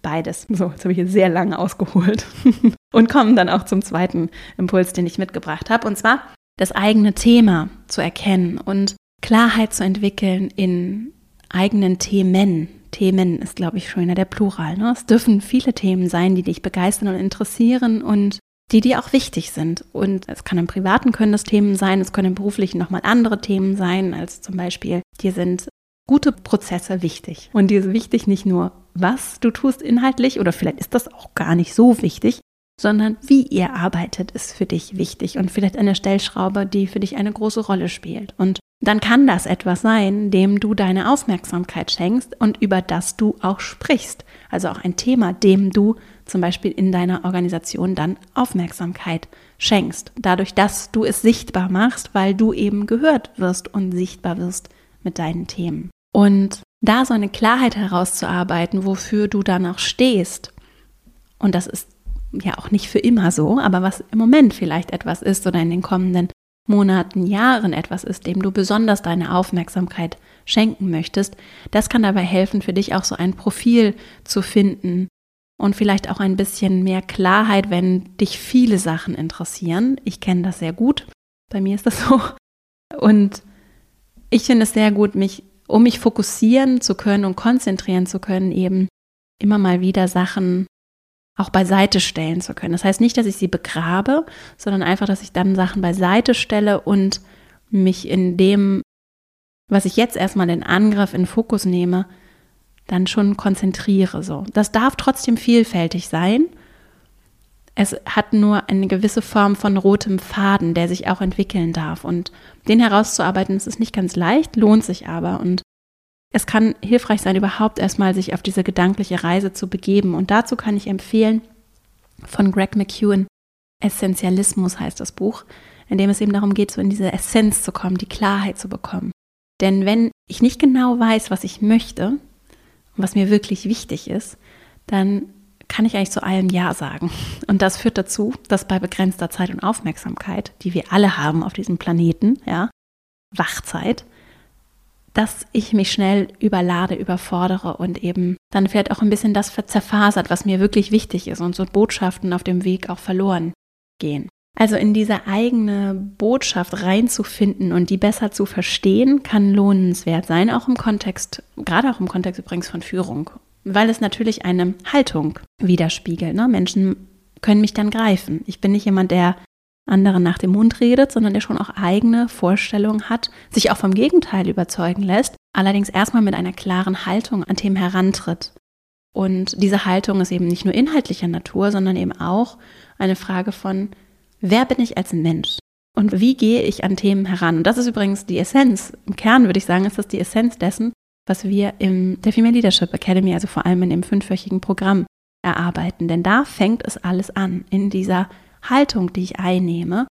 beides. So, jetzt habe ich hier sehr lange ausgeholt <laughs> und kommen dann auch zum zweiten Impuls, den ich mitgebracht habe und zwar das eigene Thema zu erkennen und Klarheit zu entwickeln in eigenen Themen, Themen ist, glaube ich, schöner der Plural. Ne? Es dürfen viele Themen sein, die dich begeistern und interessieren und die dir auch wichtig sind. Und es kann im Privaten können das Themen sein, es können im Beruflichen nochmal andere Themen sein, als zum Beispiel, dir sind gute Prozesse wichtig. Und dir ist wichtig nicht nur, was du tust inhaltlich, oder vielleicht ist das auch gar nicht so wichtig, sondern wie ihr arbeitet, ist für dich wichtig und vielleicht eine Stellschraube, die für dich eine große Rolle spielt. Und dann kann das etwas sein, dem du deine Aufmerksamkeit schenkst und über das du auch sprichst. Also auch ein Thema, dem du zum Beispiel in deiner Organisation dann Aufmerksamkeit schenkst. Dadurch, dass du es sichtbar machst, weil du eben gehört wirst und sichtbar wirst mit deinen Themen. Und da so eine Klarheit herauszuarbeiten, wofür du dann auch stehst. Und das ist ja auch nicht für immer so, aber was im Moment vielleicht etwas ist oder in den kommenden Monaten, Jahren etwas ist, dem du besonders deine Aufmerksamkeit schenken möchtest, das kann dabei helfen, für dich auch so ein Profil zu finden und vielleicht auch ein bisschen mehr Klarheit, wenn dich viele Sachen interessieren. Ich kenne das sehr gut. Bei mir ist das <laughs> so. Und ich finde es sehr gut, mich, um mich fokussieren zu können und konzentrieren zu können, eben immer mal wieder Sachen auch beiseite stellen zu können. Das heißt nicht, dass ich sie begrabe, sondern einfach, dass ich dann Sachen beiseite stelle und mich in dem, was ich jetzt erstmal in Angriff, in Fokus nehme, dann schon konzentriere. So, das darf trotzdem vielfältig sein. Es hat nur eine gewisse Form von rotem Faden, der sich auch entwickeln darf. Und den herauszuarbeiten, ist nicht ganz leicht, lohnt sich aber. Und es kann hilfreich sein, überhaupt erstmal sich auf diese gedankliche Reise zu begeben. Und dazu kann ich empfehlen von Greg McEwen, Essentialismus heißt das Buch, in dem es eben darum geht, so in diese Essenz zu kommen, die Klarheit zu bekommen. Denn wenn ich nicht genau weiß, was ich möchte und was mir wirklich wichtig ist, dann kann ich eigentlich zu allem Ja sagen. Und das führt dazu, dass bei begrenzter Zeit und Aufmerksamkeit, die wir alle haben auf diesem Planeten, ja, Wachzeit, dass ich mich schnell überlade, überfordere und eben dann vielleicht auch ein bisschen das zerfasert, was mir wirklich wichtig ist und so Botschaften auf dem Weg auch verloren gehen. Also in diese eigene Botschaft reinzufinden und die besser zu verstehen, kann lohnenswert sein, auch im Kontext, gerade auch im Kontext übrigens von Führung, weil es natürlich eine Haltung widerspiegelt. Ne? Menschen können mich dann greifen. Ich bin nicht jemand, der anderen nach dem Mund redet, sondern der schon auch eigene Vorstellungen hat, sich auch vom Gegenteil überzeugen lässt, allerdings erstmal mit einer klaren Haltung an Themen herantritt. Und diese Haltung ist eben nicht nur inhaltlicher Natur, sondern eben auch eine Frage von, wer bin ich als Mensch? Und wie gehe ich an Themen heran? Und das ist übrigens die Essenz. Im Kern würde ich sagen, ist das die Essenz dessen, was wir im der Female Leadership Academy, also vor allem in dem fünfwöchigen Programm, erarbeiten. Denn da fängt es alles an, in dieser Haltung, die ich einnehme,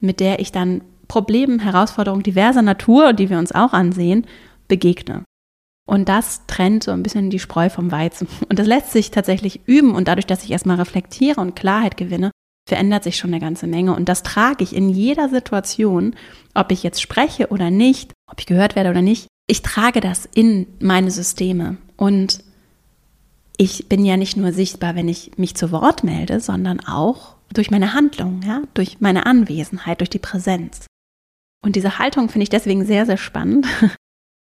mit der ich dann Problemen, Herausforderungen diverser Natur, die wir uns auch ansehen, begegne. Und das trennt so ein bisschen die Spreu vom Weizen. Und das lässt sich tatsächlich üben. Und dadurch, dass ich erstmal reflektiere und Klarheit gewinne, verändert sich schon eine ganze Menge. Und das trage ich in jeder Situation, ob ich jetzt spreche oder nicht, ob ich gehört werde oder nicht. Ich trage das in meine Systeme. Und ich bin ja nicht nur sichtbar, wenn ich mich zu Wort melde, sondern auch durch meine Handlung, ja, durch meine Anwesenheit, durch die Präsenz. Und diese Haltung finde ich deswegen sehr, sehr spannend. <laughs>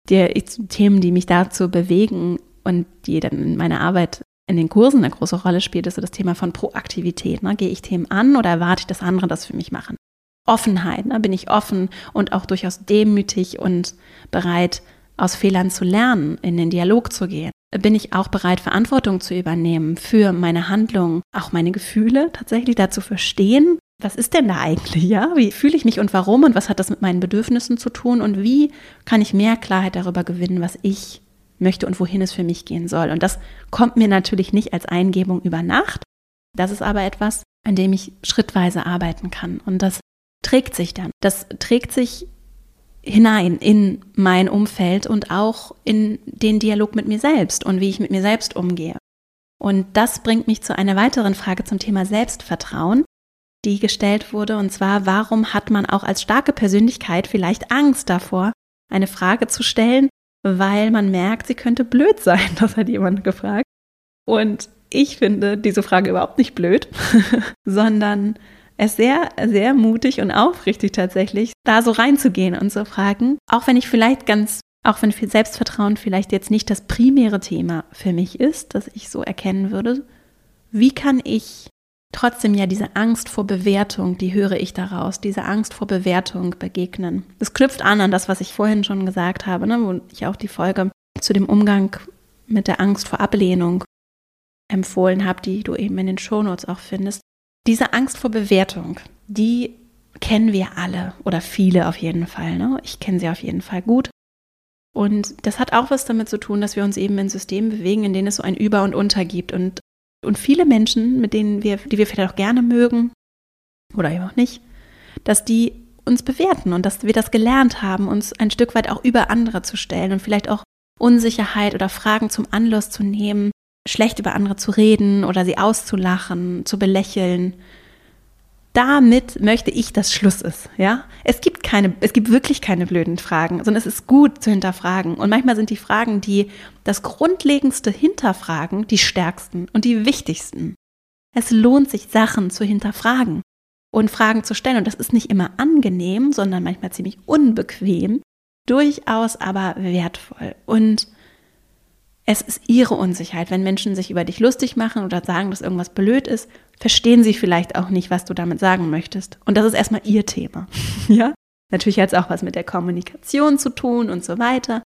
Die Themen, die mich dazu bewegen und die dann in meiner Arbeit in den Kursen eine große Rolle spielt, ist so das Thema von Proaktivität. Ne? Gehe ich Themen an oder erwarte ich, dass andere das für mich machen? Offenheit, ne? bin ich offen und auch durchaus demütig und bereit, aus Fehlern zu lernen, in den Dialog zu gehen? Bin ich auch bereit, Verantwortung zu übernehmen für meine Handlungen, auch meine Gefühle tatsächlich dazu verstehen? Was ist denn da eigentlich, ja? Wie fühle ich mich und warum und was hat das mit meinen Bedürfnissen zu tun und wie kann ich mehr Klarheit darüber gewinnen, was ich möchte und wohin es für mich gehen soll? Und das kommt mir natürlich nicht als Eingebung über Nacht. Das ist aber etwas, an dem ich schrittweise arbeiten kann. Und das trägt sich dann. Das trägt sich hinein in mein Umfeld und auch in den Dialog mit mir selbst und wie ich mit mir selbst umgehe. Und das bringt mich zu einer weiteren Frage zum Thema Selbstvertrauen, die gestellt wurde, und zwar, warum hat man auch als starke Persönlichkeit vielleicht Angst davor, eine Frage zu stellen, weil man merkt, sie könnte blöd sein, <laughs> das hat jemand gefragt. Und ich finde diese Frage überhaupt nicht blöd, <laughs> sondern es sehr, sehr mutig und aufrichtig tatsächlich, da so reinzugehen und zu fragen, auch wenn ich vielleicht ganz auch wenn Selbstvertrauen vielleicht jetzt nicht das primäre Thema für mich ist, das ich so erkennen würde, wie kann ich trotzdem ja diese Angst vor Bewertung, die höre ich daraus, diese Angst vor Bewertung begegnen. Das knüpft an an das, was ich vorhin schon gesagt habe, ne, wo ich auch die Folge zu dem Umgang mit der Angst vor Ablehnung empfohlen habe, die du eben in den Shownotes auch findest. Diese Angst vor Bewertung, die kennen wir alle oder viele auf jeden Fall. Ne? Ich kenne sie auf jeden Fall gut. Und das hat auch was damit zu tun, dass wir uns eben in Systemen bewegen, in denen es so ein Über und Unter gibt. Und, und viele Menschen, mit denen wir, die wir vielleicht auch gerne mögen oder eben auch nicht, dass die uns bewerten und dass wir das gelernt haben, uns ein Stück weit auch über andere zu stellen und vielleicht auch Unsicherheit oder Fragen zum Anlass zu nehmen, schlecht über andere zu reden oder sie auszulachen, zu belächeln damit möchte ich, dass Schluss ist. Ja, es gibt keine, es gibt wirklich keine blöden Fragen, sondern es ist gut zu hinterfragen. Und manchmal sind die Fragen, die das Grundlegendste hinterfragen, die stärksten und die wichtigsten. Es lohnt sich, Sachen zu hinterfragen und Fragen zu stellen. Und das ist nicht immer angenehm, sondern manchmal ziemlich unbequem, durchaus aber wertvoll. Und es ist ihre Unsicherheit. Wenn Menschen sich über dich lustig machen oder sagen, dass irgendwas blöd ist, verstehen sie vielleicht auch nicht, was du damit sagen möchtest. Und das ist erstmal ihr Thema. <laughs> ja? Natürlich hat es auch was mit der Kommunikation zu tun und so weiter.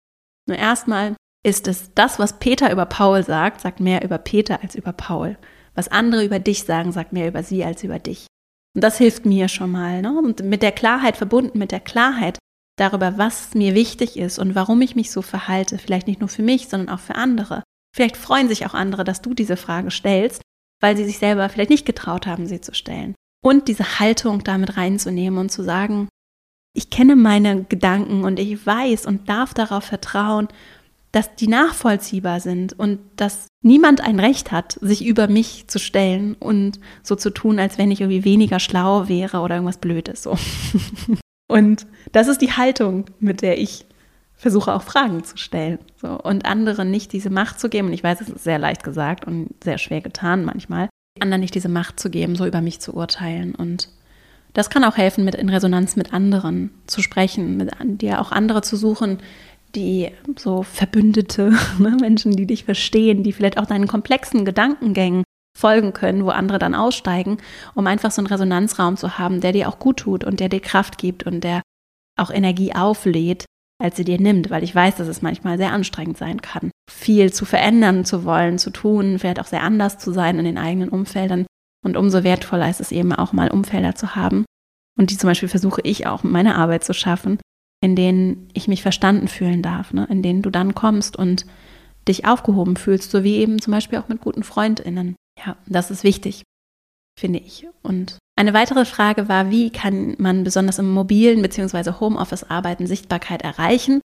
Nur erstmal ist es das, was Peter über Paul sagt, sagt mehr über Peter als über Paul. Was andere über dich sagen, sagt mehr über sie als über dich. Und das hilft mir schon mal. Ne? Und mit der Klarheit verbunden, mit der Klarheit, darüber, was mir wichtig ist und warum ich mich so verhalte, vielleicht nicht nur für mich, sondern auch für andere. Vielleicht freuen sich auch andere, dass du diese Frage stellst, weil sie sich selber vielleicht nicht getraut haben, sie zu stellen. Und diese Haltung damit reinzunehmen und zu sagen, ich kenne meine Gedanken und ich weiß und darf darauf vertrauen, dass die nachvollziehbar sind und dass niemand ein Recht hat, sich über mich zu stellen und so zu tun, als wenn ich irgendwie weniger schlau wäre oder irgendwas Blödes so. <laughs> Und das ist die Haltung, mit der ich versuche auch Fragen zu stellen so, und anderen nicht diese Macht zu geben. Und ich weiß, es ist sehr leicht gesagt und sehr schwer getan manchmal, anderen nicht diese Macht zu geben, so über mich zu urteilen. Und das kann auch helfen, mit in Resonanz mit anderen zu sprechen, mit dir auch andere zu suchen, die so Verbündete, <laughs> ne, Menschen, die dich verstehen, die vielleicht auch deinen komplexen Gedankengängen folgen können, wo andere dann aussteigen, um einfach so einen Resonanzraum zu haben, der dir auch gut tut und der dir Kraft gibt und der auch Energie auflädt, als sie dir nimmt, weil ich weiß, dass es manchmal sehr anstrengend sein kann, viel zu verändern zu wollen, zu tun, vielleicht auch sehr anders zu sein in den eigenen Umfeldern. Und umso wertvoller ist es eben auch mal Umfelder zu haben. Und die zum Beispiel versuche ich auch in meiner Arbeit zu schaffen, in denen ich mich verstanden fühlen darf, ne? in denen du dann kommst und dich aufgehoben fühlst, so wie eben zum Beispiel auch mit guten FreundInnen. Ja, das ist wichtig, finde ich. Und eine weitere Frage war, wie kann man besonders im mobilen bzw. Homeoffice-Arbeiten Sichtbarkeit erreichen?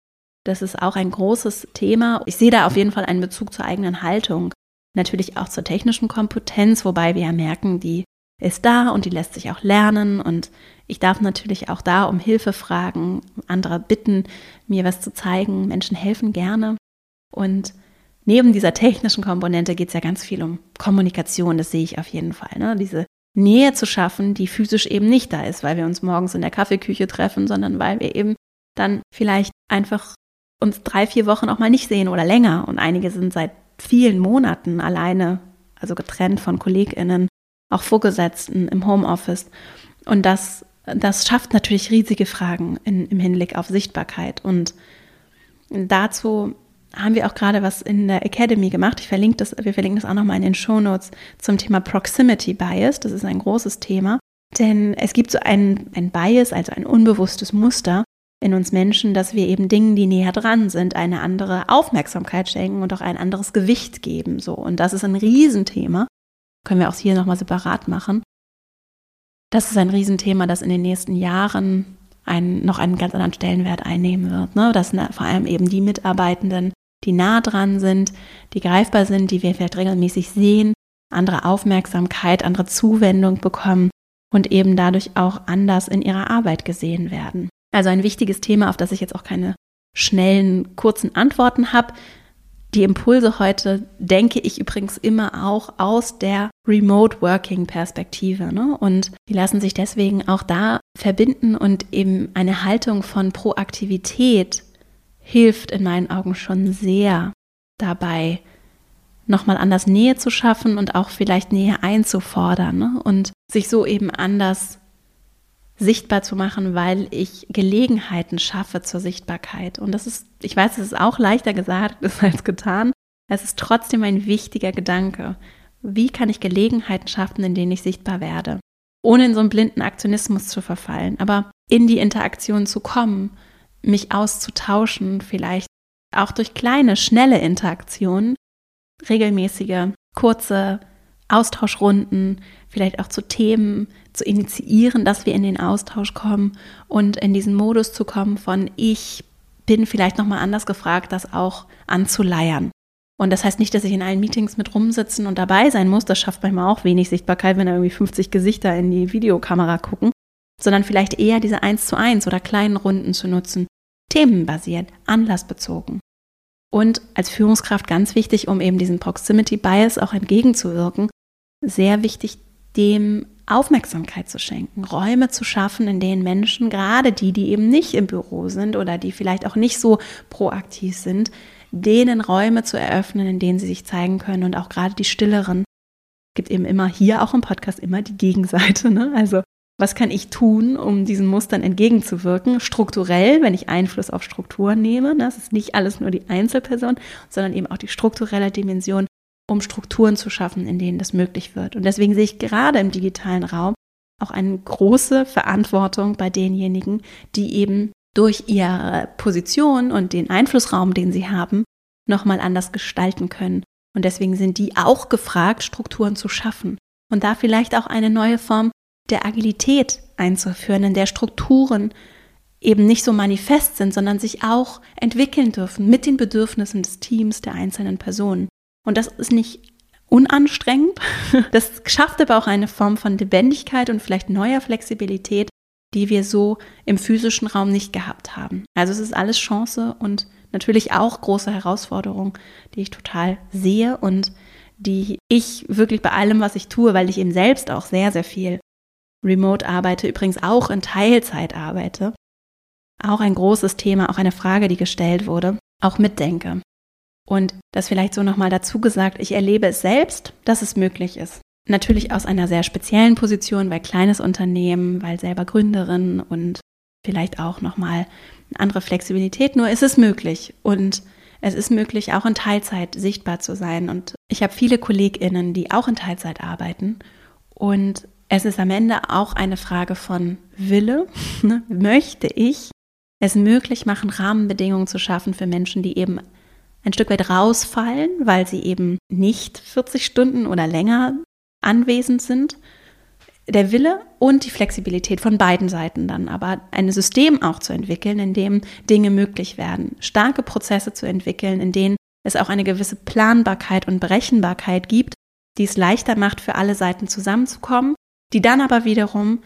Das ist auch ein großes Thema. Ich sehe da auf jeden Fall einen Bezug zur eigenen Haltung. Natürlich auch zur technischen Kompetenz, wobei wir ja merken, die ist da und die lässt sich auch lernen. Und ich darf natürlich auch da um Hilfe fragen, andere bitten, mir was zu zeigen. Menschen helfen gerne. Und neben dieser technischen Komponente geht es ja ganz viel um Kommunikation, das sehe ich auf jeden Fall. Ne? Diese Nähe zu schaffen, die physisch eben nicht da ist, weil wir uns morgens in der Kaffeeküche treffen, sondern weil wir eben dann vielleicht einfach uns drei, vier Wochen auch mal nicht sehen oder länger. Und einige sind seit vielen Monaten alleine, also getrennt von KollegInnen, auch Vorgesetzten im Homeoffice. Und das, das schafft natürlich riesige Fragen in, im Hinblick auf Sichtbarkeit. Und dazu haben wir auch gerade was in der Academy gemacht. Ich verlinke das, wir verlinken das auch nochmal in den Show Notes zum Thema Proximity Bias. Das ist ein großes Thema. Denn es gibt so ein, ein Bias, also ein unbewusstes Muster in uns Menschen, dass wir eben Dingen, die näher dran sind, eine andere Aufmerksamkeit schenken und auch ein anderes Gewicht geben. So. Und das ist ein Riesenthema. Können wir auch hier nochmal separat machen. Das ist ein Riesenthema, das in den nächsten Jahren einen, noch einen ganz anderen Stellenwert einnehmen wird. Ne? Das sind vor allem eben die Mitarbeitenden, die nah dran sind, die greifbar sind, die wir vielleicht regelmäßig sehen, andere Aufmerksamkeit, andere Zuwendung bekommen und eben dadurch auch anders in ihrer Arbeit gesehen werden. Also ein wichtiges Thema, auf das ich jetzt auch keine schnellen, kurzen Antworten habe. Die Impulse heute denke ich übrigens immer auch aus der Remote Working Perspektive. Ne? Und die lassen sich deswegen auch da verbinden und eben eine Haltung von Proaktivität hilft in meinen Augen schon sehr dabei, nochmal anders Nähe zu schaffen und auch vielleicht Nähe einzufordern ne? und sich so eben anders sichtbar zu machen, weil ich Gelegenheiten schaffe zur Sichtbarkeit. Und das ist, ich weiß, es ist auch leichter gesagt <laughs> als getan. Es ist trotzdem ein wichtiger Gedanke. Wie kann ich Gelegenheiten schaffen, in denen ich sichtbar werde? Ohne in so einen blinden Aktionismus zu verfallen, aber in die Interaktion zu kommen, mich auszutauschen, vielleicht auch durch kleine, schnelle Interaktionen, regelmäßige, kurze Austauschrunden, vielleicht auch zu Themen zu initiieren, dass wir in den Austausch kommen und in diesen Modus zu kommen von ich bin vielleicht nochmal anders gefragt, das auch anzuleiern. Und das heißt nicht, dass ich in allen Meetings mit rumsitzen und dabei sein muss. Das schafft manchmal auch wenig Sichtbarkeit, wenn da irgendwie 50 Gesichter in die Videokamera gucken, sondern vielleicht eher diese 1 zu 1 oder kleinen Runden zu nutzen, themenbasiert, anlassbezogen. Und als Führungskraft ganz wichtig, um eben diesen Proximity Bias auch entgegenzuwirken, sehr wichtig, dem Aufmerksamkeit zu schenken, Räume zu schaffen, in denen Menschen, gerade die, die eben nicht im Büro sind oder die vielleicht auch nicht so proaktiv sind, denen Räume zu eröffnen, in denen sie sich zeigen können und auch gerade die stilleren. Gibt eben immer hier auch im Podcast immer die Gegenseite. Ne? Also was kann ich tun, um diesen Mustern entgegenzuwirken? Strukturell, wenn ich Einfluss auf Strukturen nehme. Das ist nicht alles nur die Einzelperson, sondern eben auch die strukturelle Dimension um Strukturen zu schaffen, in denen das möglich wird. Und deswegen sehe ich gerade im digitalen Raum auch eine große Verantwortung bei denjenigen, die eben durch ihre Position und den Einflussraum, den sie haben, nochmal anders gestalten können. Und deswegen sind die auch gefragt, Strukturen zu schaffen und da vielleicht auch eine neue Form der Agilität einzuführen, in der Strukturen eben nicht so manifest sind, sondern sich auch entwickeln dürfen mit den Bedürfnissen des Teams, der einzelnen Personen. Und das ist nicht unanstrengend. <laughs> Das schafft aber auch eine Form von Lebendigkeit und vielleicht neuer Flexibilität, die wir so im physischen Raum nicht gehabt haben. Also es ist alles Chance und natürlich auch große Herausforderung, die ich total sehe und die ich wirklich bei allem, was ich tue, weil ich eben selbst auch sehr, sehr viel remote arbeite, übrigens auch in Teilzeit arbeite, auch ein großes Thema, auch eine Frage, die gestellt wurde, auch mitdenke. Und das vielleicht so nochmal dazu gesagt, ich erlebe es selbst, dass es möglich ist. Natürlich aus einer sehr speziellen Position, weil kleines Unternehmen, weil selber Gründerin und vielleicht auch nochmal eine andere Flexibilität. Nur ist es möglich und es ist möglich, auch in Teilzeit sichtbar zu sein. Und ich habe viele KollegInnen, die auch in Teilzeit arbeiten. Und es ist am Ende auch eine Frage von Wille. <laughs> Ne? Möchte ich es möglich machen, Rahmenbedingungen zu schaffen für Menschen, die eben ein Stück weit rausfallen, weil sie eben nicht 40 Stunden oder länger anwesend sind. Der Wille und die Flexibilität von beiden Seiten dann, aber ein System auch zu entwickeln, in dem Dinge möglich werden, starke Prozesse zu entwickeln, in denen es auch eine gewisse Planbarkeit und Berechenbarkeit gibt, die es leichter macht, für alle Seiten zusammenzukommen, die dann aber wiederum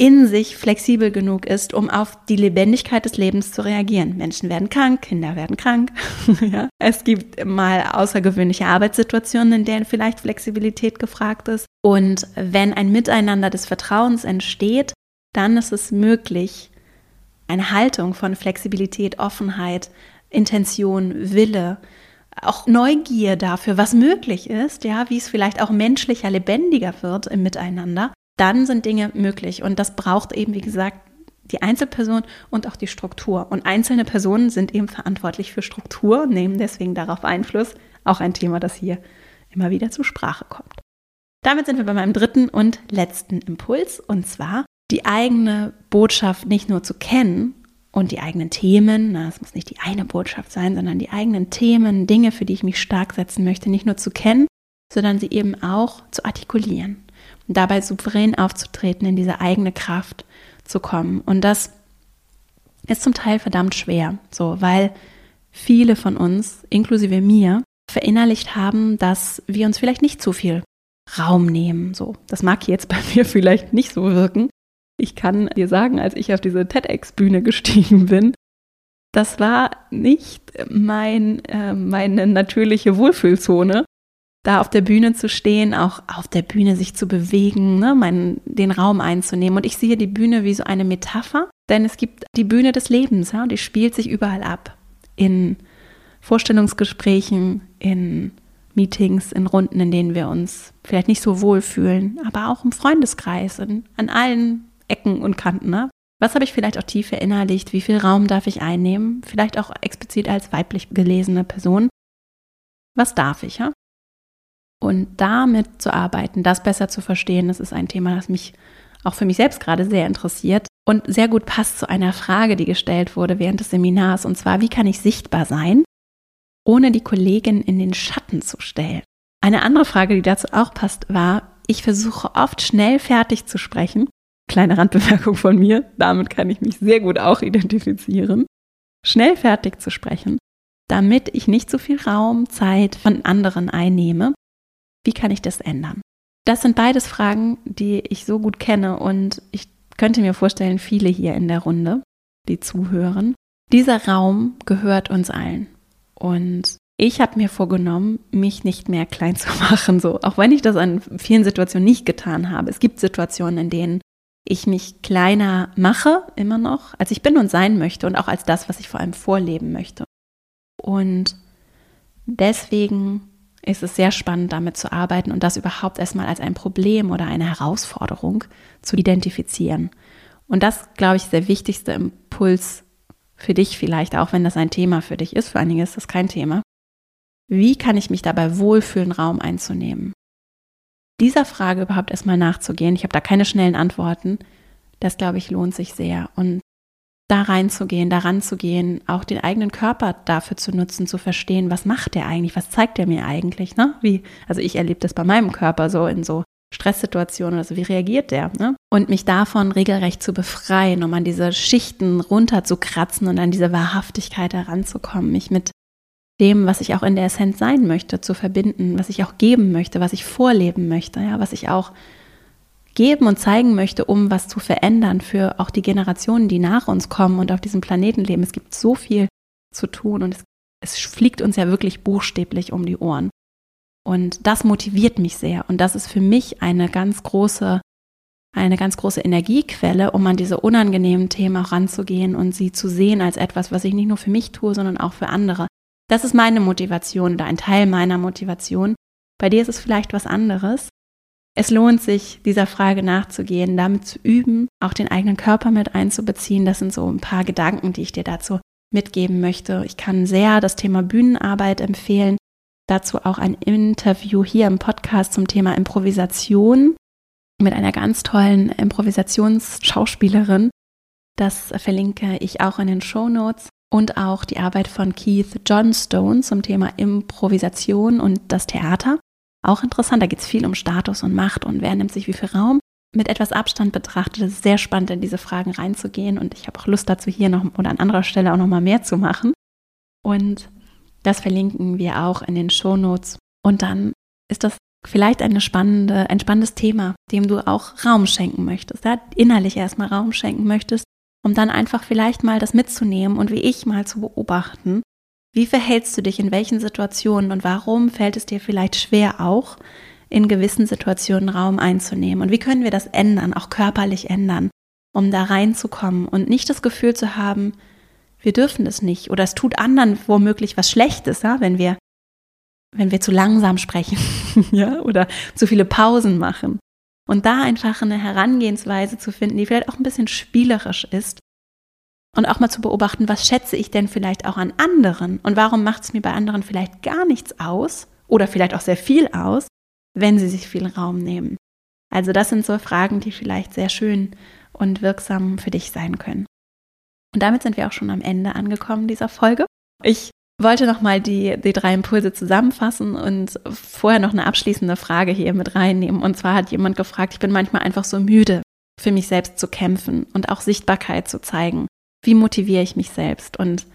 in sich flexibel genug ist, um auf die Lebendigkeit des Lebens zu reagieren. Menschen werden krank, Kinder werden krank. <laughs> ja. Es gibt mal außergewöhnliche Arbeitssituationen, in denen vielleicht Flexibilität gefragt ist. Und wenn ein Miteinander des Vertrauens entsteht, dann ist es möglich, eine Haltung von Flexibilität, Offenheit, Intention, Wille, auch Neugier dafür, was möglich ist, ja, wie es vielleicht auch menschlicher, lebendiger wird im Miteinander, dann sind Dinge möglich. Und das braucht eben, wie gesagt, die Einzelperson und auch die Struktur. Und einzelne Personen sind eben verantwortlich für Struktur, nehmen deswegen darauf Einfluss. Auch ein Thema, das hier immer wieder zur Sprache kommt. Damit sind wir bei meinem dritten und letzten Impuls, und zwar die eigene Botschaft nicht nur zu kennen und die eigenen Themen, es muss nicht die eine Botschaft sein, sondern die eigenen Themen, Dinge, für die ich mich stark setzen möchte, nicht nur zu kennen, sondern sie eben auch zu artikulieren dabei souverän aufzutreten, in diese eigene Kraft zu kommen. Und das ist zum Teil verdammt schwer, so, weil viele von uns, inklusive mir, verinnerlicht haben, dass wir uns vielleicht nicht zu viel Raum nehmen. So, das mag jetzt bei <laughs> mir vielleicht nicht so wirken. Ich kann dir sagen, als ich auf diese TEDx-Bühne gestiegen bin, das war nicht mein, äh, meine natürliche Wohlfühlzone, da auf der Bühne zu stehen, auch auf der Bühne sich zu bewegen, ne, meinen, den Raum einzunehmen. Und ich sehe die Bühne wie so eine Metapher, denn es gibt die Bühne des Lebens, ja, die spielt sich überall ab. in Vorstellungsgesprächen, in Meetings, in Runden, in denen wir uns vielleicht nicht so wohl fühlen, aber auch im Freundeskreis, in, an allen Ecken und Kanten. Ne? Was habe ich vielleicht auch tief verinnerlicht? Wie viel Raum darf ich einnehmen? Vielleicht auch explizit als weiblich gelesene Person. Was darf ich? Ja? Und damit zu arbeiten, das besser zu verstehen, das ist ein Thema, das mich auch für mich selbst gerade sehr interessiert und sehr gut passt zu einer Frage, die gestellt wurde während des Seminars. Und zwar, wie kann ich sichtbar sein, ohne die Kollegin in den Schatten zu stellen? Eine andere Frage, die dazu auch passt, war, ich versuche oft schnell fertig zu sprechen. Kleine Randbemerkung von mir, damit kann ich mich sehr gut auch identifizieren. Schnell fertig zu sprechen, damit ich nicht so viel Raum, Zeit von anderen einnehme. Wie kann ich das ändern? Das sind beides Fragen, die ich so gut kenne und ich könnte mir vorstellen, viele hier in der Runde, die zuhören. Dieser Raum gehört uns allen. Und ich habe mir vorgenommen, mich nicht mehr klein zu <laughs> machen, so auch wenn ich das an vielen Situationen nicht getan habe. Es gibt Situationen, in denen ich mich kleiner mache, immer noch, als ich bin und sein möchte und auch als das, was ich vor allem vorleben möchte. Und deswegen ist es sehr spannend, damit zu arbeiten und das überhaupt erstmal als ein Problem oder eine Herausforderung zu identifizieren. Und das, glaube ich, ist der wichtigste Impuls für dich vielleicht, auch wenn das ein Thema für dich ist. Für einige ist das kein Thema. Wie kann ich mich dabei wohlfühlen, Raum einzunehmen? Dieser Frage überhaupt erstmal nachzugehen, ich habe da keine schnellen Antworten, das, glaube ich, lohnt sich sehr. Und da reinzugehen, daran zu gehen, auch den eigenen Körper dafür zu nutzen, zu verstehen, was macht der eigentlich, was zeigt der mir eigentlich, ne? Wie, also ich erlebe das bei meinem Körper so in so Stresssituationen oder so, wie reagiert der, ne? Und mich davon regelrecht zu befreien, um an diese Schichten runterzukratzen und an diese Wahrhaftigkeit heranzukommen, mich mit dem, was ich auch in der Essenz sein möchte, zu verbinden, was ich auch geben möchte, was ich vorleben möchte, ja, was ich auch geben und zeigen möchte, um was zu verändern für auch die Generationen, die nach uns kommen und auf diesem Planeten leben. Es gibt so viel zu tun und es, es fliegt uns ja wirklich buchstäblich um die Ohren. Und das motiviert mich sehr. Und das ist für mich eine ganz große, eine ganz große Energiequelle, um an diese unangenehmen Themen auch ranzugehen und sie zu sehen als etwas, was ich nicht nur für mich tue, sondern auch für andere. Das ist meine Motivation oder ein Teil meiner Motivation. Bei dir ist es vielleicht was anderes. Es lohnt sich, dieser Frage nachzugehen, damit zu üben, auch den eigenen Körper mit einzubeziehen. Das sind so ein paar Gedanken, die ich dir dazu mitgeben möchte. Ich kann sehr das Thema Bühnenarbeit empfehlen. Dazu auch ein Interview hier im Podcast zum Thema Improvisation mit einer ganz tollen Improvisationsschauspielerin. Das verlinke ich auch in den Show Notes und auch die Arbeit von Keith Johnstone zum Thema Improvisation und das Theater. Auch interessant, da geht es viel um Status und Macht und wer nimmt sich wie viel Raum. Mit etwas Abstand betrachtet ist es sehr spannend, in diese Fragen reinzugehen und ich habe auch Lust dazu, hier noch oder an anderer Stelle auch noch mal mehr zu machen. Und das verlinken wir auch in den Show Notes. Und dann ist das vielleicht eine spannende, ein spannendes Thema, dem du auch Raum schenken möchtest, ja? innerlich erstmal Raum schenken möchtest, um dann einfach vielleicht mal das mitzunehmen und wie ich mal zu beobachten, wie verhältst du dich in welchen Situationen und warum fällt es dir vielleicht schwer auch, in gewissen Situationen Raum einzunehmen? Und wie können wir das ändern, auch körperlich ändern, um da reinzukommen und nicht das Gefühl zu haben, wir dürfen das nicht oder es tut anderen womöglich was Schlechtes, ja, wenn wir wenn wir zu langsam sprechen, <laughs> ja, oder zu viele Pausen machen. Und da einfach eine Herangehensweise zu finden, die vielleicht auch ein bisschen spielerisch ist, und auch mal zu beobachten, was schätze ich denn vielleicht auch an anderen und warum macht es mir bei anderen vielleicht gar nichts aus oder vielleicht auch sehr viel aus, wenn sie sich viel Raum nehmen. Also das sind so Fragen, die vielleicht sehr schön und wirksam für dich sein können. Und damit sind wir auch schon am Ende angekommen dieser Folge. Ich wollte nochmal die, die drei Impulse zusammenfassen und vorher noch eine abschließende Frage hier mit reinnehmen. Und zwar hat jemand gefragt, ich bin manchmal einfach so müde, für mich selbst zu kämpfen und auch Sichtbarkeit zu zeigen wie motiviere ich mich selbst? Und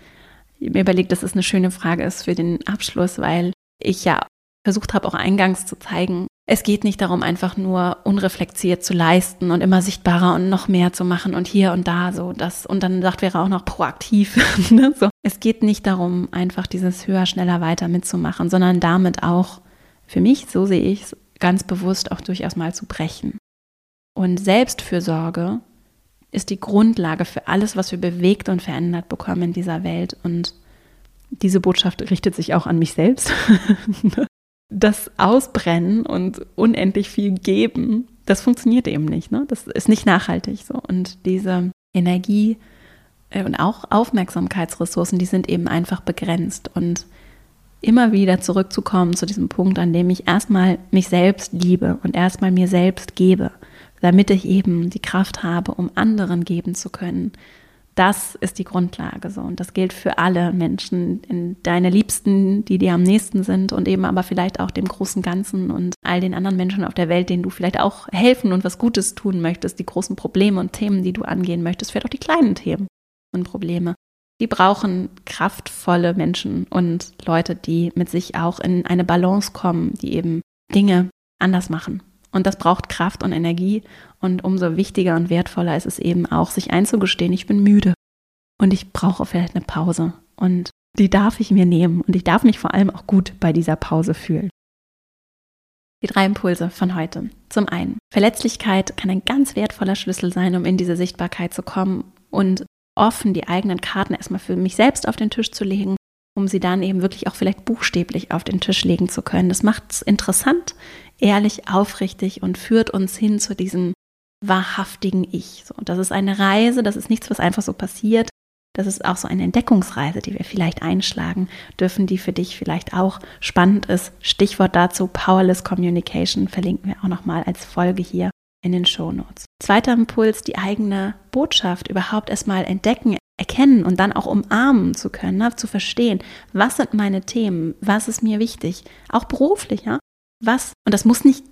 mir überlegt, dass es eine schöne Frage ist für den Abschluss, weil ich ja versucht habe, auch eingangs zu zeigen, es geht nicht darum, einfach nur unreflektiert zu leisten und immer sichtbarer und noch mehr zu machen und hier und da so das und dann sagt wäre auch noch proaktiv. <laughs> ne? so. Es geht nicht darum, einfach dieses höher, schneller, weiter mitzumachen, sondern damit auch für mich, so sehe ich es, ganz bewusst auch durchaus mal zu brechen. Und Selbstfürsorge ist die Grundlage für alles, was wir bewegt und verändert bekommen in dieser Welt. Und diese Botschaft richtet sich auch an mich selbst. <laughs> das Ausbrennen und unendlich viel geben, das funktioniert eben nicht. Ne? Das ist nicht nachhaltig so. Und diese Energie äh, und auch Aufmerksamkeitsressourcen, die sind eben einfach begrenzt. Und immer wieder zurückzukommen zu diesem Punkt, an dem ich erstmal mich selbst liebe und erstmal mir selbst gebe, damit ich eben die Kraft habe, um anderen geben zu können, das ist die Grundlage so. Und das gilt für alle Menschen, in deine Liebsten, die dir am nächsten sind und eben aber vielleicht auch dem großen Ganzen und all den anderen Menschen auf der Welt, denen du vielleicht auch helfen und was Gutes tun möchtest, die großen Probleme und Themen, die du angehen möchtest, vielleicht auch die kleinen Themen und Probleme. Die brauchen kraftvolle Menschen und Leute, die mit sich auch in eine Balance kommen, die eben Dinge anders machen. Und das braucht Kraft und Energie. Und umso wichtiger und wertvoller ist es eben auch, sich einzugestehen, ich bin müde und ich brauche vielleicht eine Pause. Und die darf ich mir nehmen. Und ich darf mich vor allem auch gut bei dieser Pause fühlen. Die drei Impulse von heute. Zum einen, Verletzlichkeit kann ein ganz wertvoller Schlüssel sein, um in diese Sichtbarkeit zu kommen und offen die eigenen Karten erstmal für mich selbst auf den Tisch zu legen, um sie dann eben wirklich auch vielleicht buchstäblich auf den Tisch legen zu können. Das macht es interessant, ehrlich, aufrichtig und führt uns hin zu diesem wahrhaftigen Ich. So, das ist eine Reise, das ist nichts, was einfach so passiert. Das ist auch so eine Entdeckungsreise, die wir vielleicht einschlagen dürfen, die für dich vielleicht auch spannend ist. Stichwort dazu Powerless Communication verlinken wir auch nochmal als Folge hier in den Show Notes. Zweiter Impuls, die eigene Botschaft überhaupt erstmal entdecken, erkennen und dann auch umarmen zu können, ne? zu verstehen, was sind meine Themen, was ist mir wichtig, auch beruflich, ja, was, und das muss nicht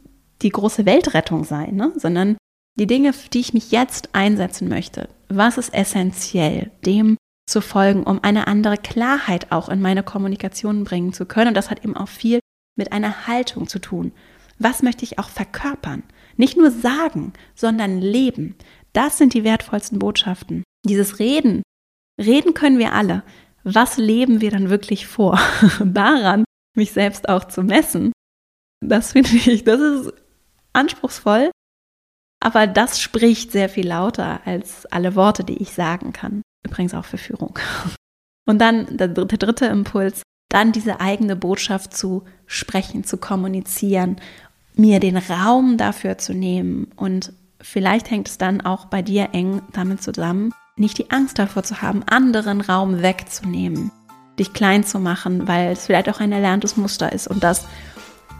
die große Weltrettung sein, ne? sondern die Dinge, für die ich mich jetzt einsetzen möchte, was ist essentiell, dem zu folgen, um eine andere Klarheit auch in meine Kommunikation bringen zu können. Und das hat eben auch viel mit einer Haltung zu tun. Was möchte ich auch verkörpern? Nicht nur sagen, sondern leben. Das sind die wertvollsten Botschaften. Dieses Reden. Reden können wir alle. Was leben wir dann wirklich vor? <laughs> Daran mich selbst auch zu messen. Das finde ich, das ist anspruchsvoll, aber das spricht sehr viel lauter als alle Worte, die ich sagen kann. Übrigens auch für Führung. Und dann der dritte, dritte Impuls, dann diese eigene Botschaft zu sprechen, zu kommunizieren mir den Raum dafür zu nehmen. Und vielleicht hängt es dann auch bei dir eng damit zusammen, nicht die Angst davor zu haben, anderen Raum wegzunehmen, dich klein zu machen, weil es vielleicht auch ein erlerntes Muster ist. Und das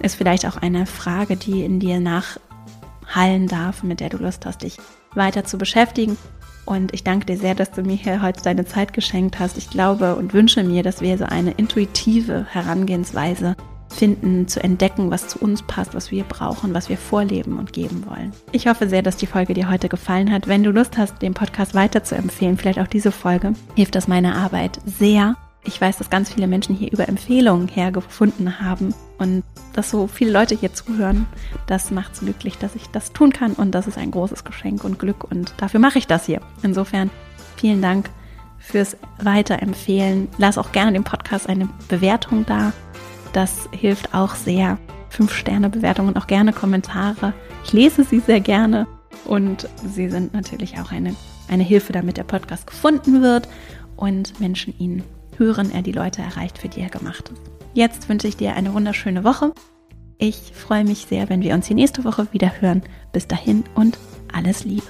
ist vielleicht auch eine Frage, die in dir nachhallen darf, mit der du Lust hast, dich weiter zu beschäftigen. Und ich danke dir sehr, dass du mir hier heute deine Zeit geschenkt hast. Ich glaube und wünsche mir, dass wir so eine intuitive Herangehensweise finden, zu entdecken, was zu uns passt, was wir brauchen, was wir vorleben und geben wollen. Ich hoffe sehr, dass die Folge dir heute gefallen hat. Wenn du Lust hast, den Podcast weiter zu empfehlen, vielleicht auch diese Folge, hilft das meiner Arbeit sehr. Ich weiß, dass ganz viele Menschen hier über Empfehlungen hergefunden haben und dass so viele Leute hier zuhören. Das macht es möglich, dass ich das tun kann und das ist ein großes Geschenk und Glück und dafür mache ich das hier. Insofern vielen Dank fürs Weiterempfehlen. Lass auch gerne dem Podcast eine Bewertung da das hilft auch sehr. Fünf Sterne Bewertungen, auch gerne Kommentare. Ich lese sie sehr gerne und sie sind natürlich auch eine, eine Hilfe, damit der Podcast gefunden wird und Menschen ihn hören, er die Leute erreicht, für die er gemacht ist. Jetzt wünsche ich dir eine wunderschöne Woche. Ich freue mich sehr, wenn wir uns die nächste Woche wieder hören. Bis dahin und alles Liebe.